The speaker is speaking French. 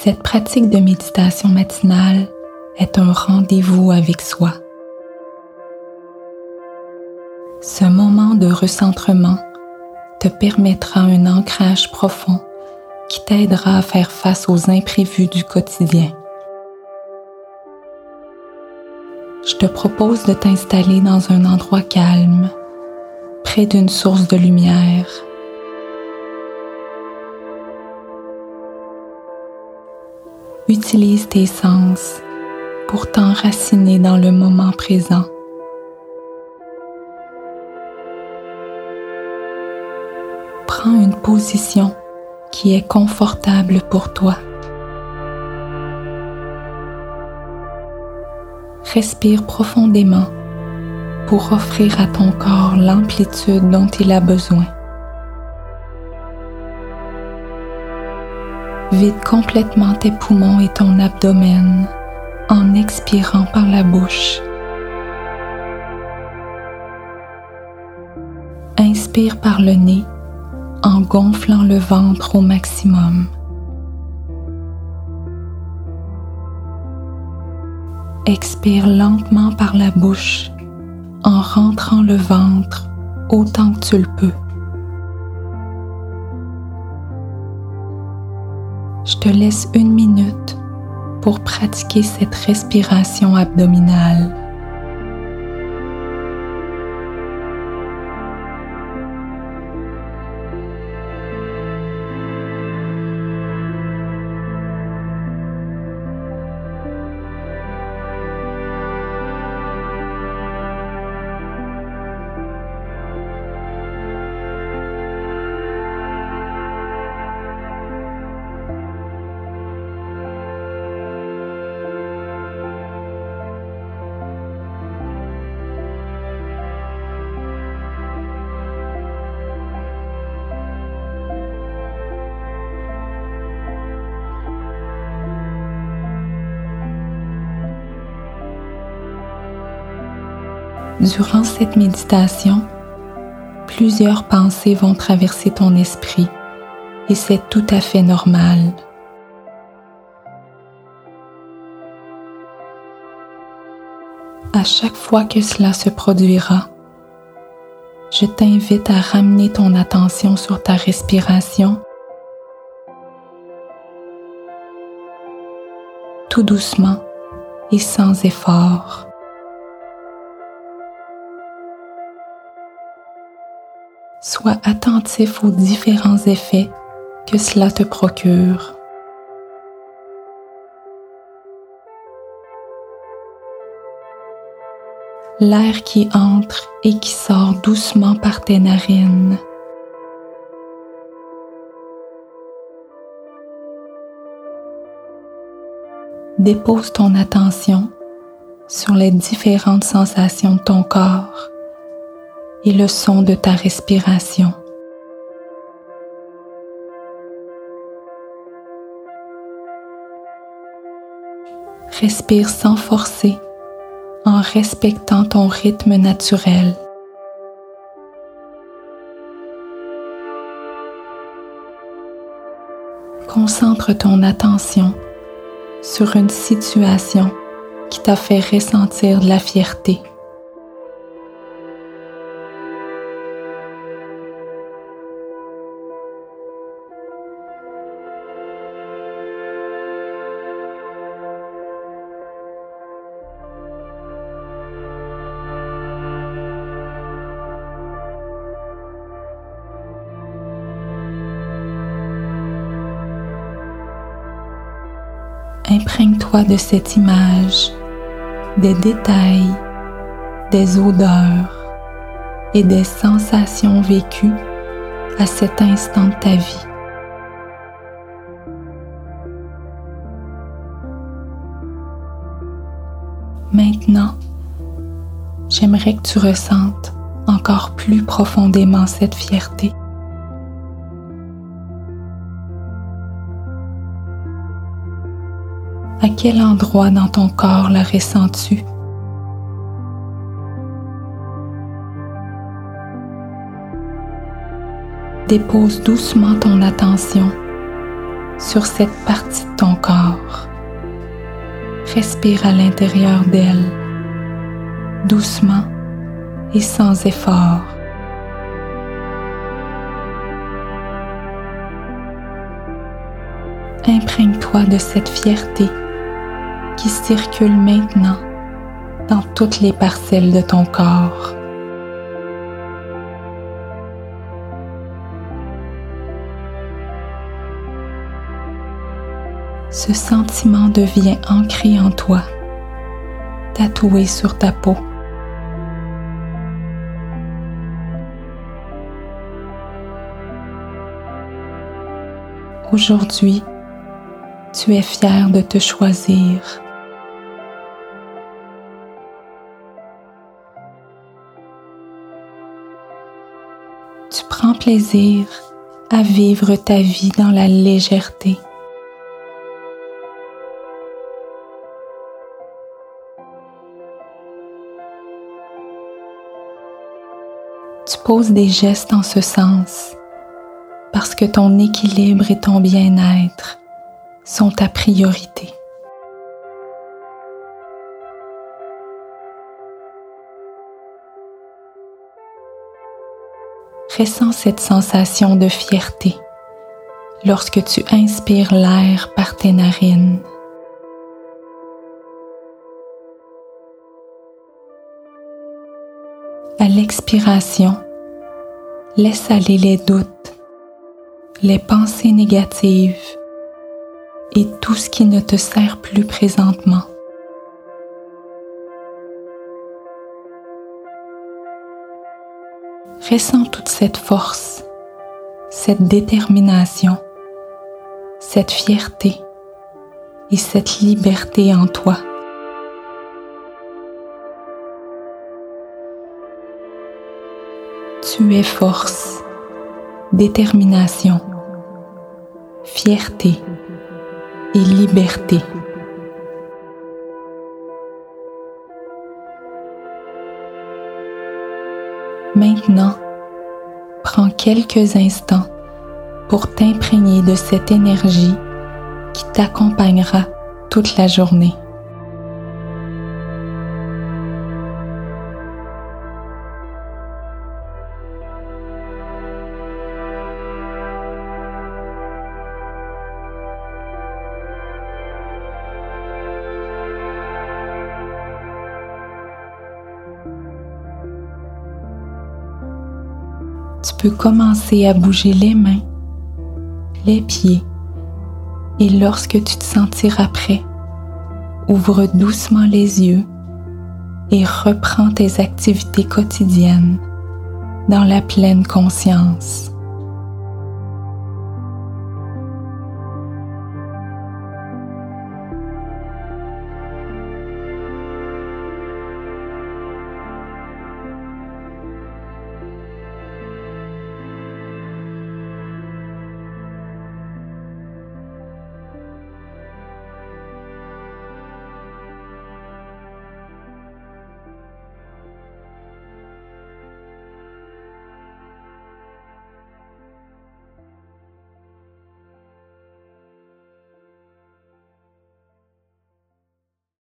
Cette pratique de méditation matinale est un rendez-vous avec soi. Ce moment de recentrement te permettra un ancrage profond qui t'aidera à faire face aux imprévus du quotidien. Je te propose de t'installer dans un endroit calme, près d'une source de lumière. Utilise tes sens pour t'enraciner dans le moment présent. Prends une position qui est confortable pour toi. Respire profondément pour offrir à ton corps l'amplitude dont il a besoin. Vide complètement tes poumons et ton abdomen en expirant par la bouche. Inspire par le nez en gonflant le ventre au maximum. Expire lentement par la bouche en rentrant le ventre autant que tu le peux. Je te laisse une minute pour pratiquer cette respiration abdominale. Durant cette méditation, plusieurs pensées vont traverser ton esprit et c'est tout à fait normal. À chaque fois que cela se produira, je t'invite à ramener ton attention sur ta respiration tout doucement et sans effort. Sois attentif aux différents effets que cela te procure. L'air qui entre et qui sort doucement par tes narines. Dépose ton attention sur les différentes sensations de ton corps et le son de ta respiration. Respire sans forcer en respectant ton rythme naturel. Concentre ton attention sur une situation qui t'a fait ressentir de la fierté. Imprègne-toi de cette image, des détails, des odeurs et des sensations vécues à cet instant de ta vie. Maintenant, j'aimerais que tu ressentes encore plus profondément cette fierté. À quel endroit dans ton corps la ressens-tu? Dépose doucement ton attention sur cette partie de ton corps. Respire à l'intérieur d'elle, doucement et sans effort. Imprègne-toi de cette fierté qui circule maintenant dans toutes les parcelles de ton corps. Ce sentiment devient ancré en toi, tatoué sur ta peau. Aujourd'hui, tu es fier de te choisir. À vivre ta vie dans la légèreté. Tu poses des gestes en ce sens parce que ton équilibre et ton bien-être sont ta priorité. Ressens cette sensation de fierté lorsque tu inspires l'air par tes narines. À l'expiration, laisse aller les doutes, les pensées négatives et tout ce qui ne te sert plus présentement. Ressens toute cette force, cette détermination, cette fierté et cette liberté en toi. Tu es force, détermination, fierté et liberté. Maintenant, prends quelques instants pour t'imprégner de cette énergie qui t'accompagnera toute la journée. Tu peux commencer à bouger les mains, les pieds et lorsque tu te sentiras prêt, ouvre doucement les yeux et reprends tes activités quotidiennes dans la pleine conscience.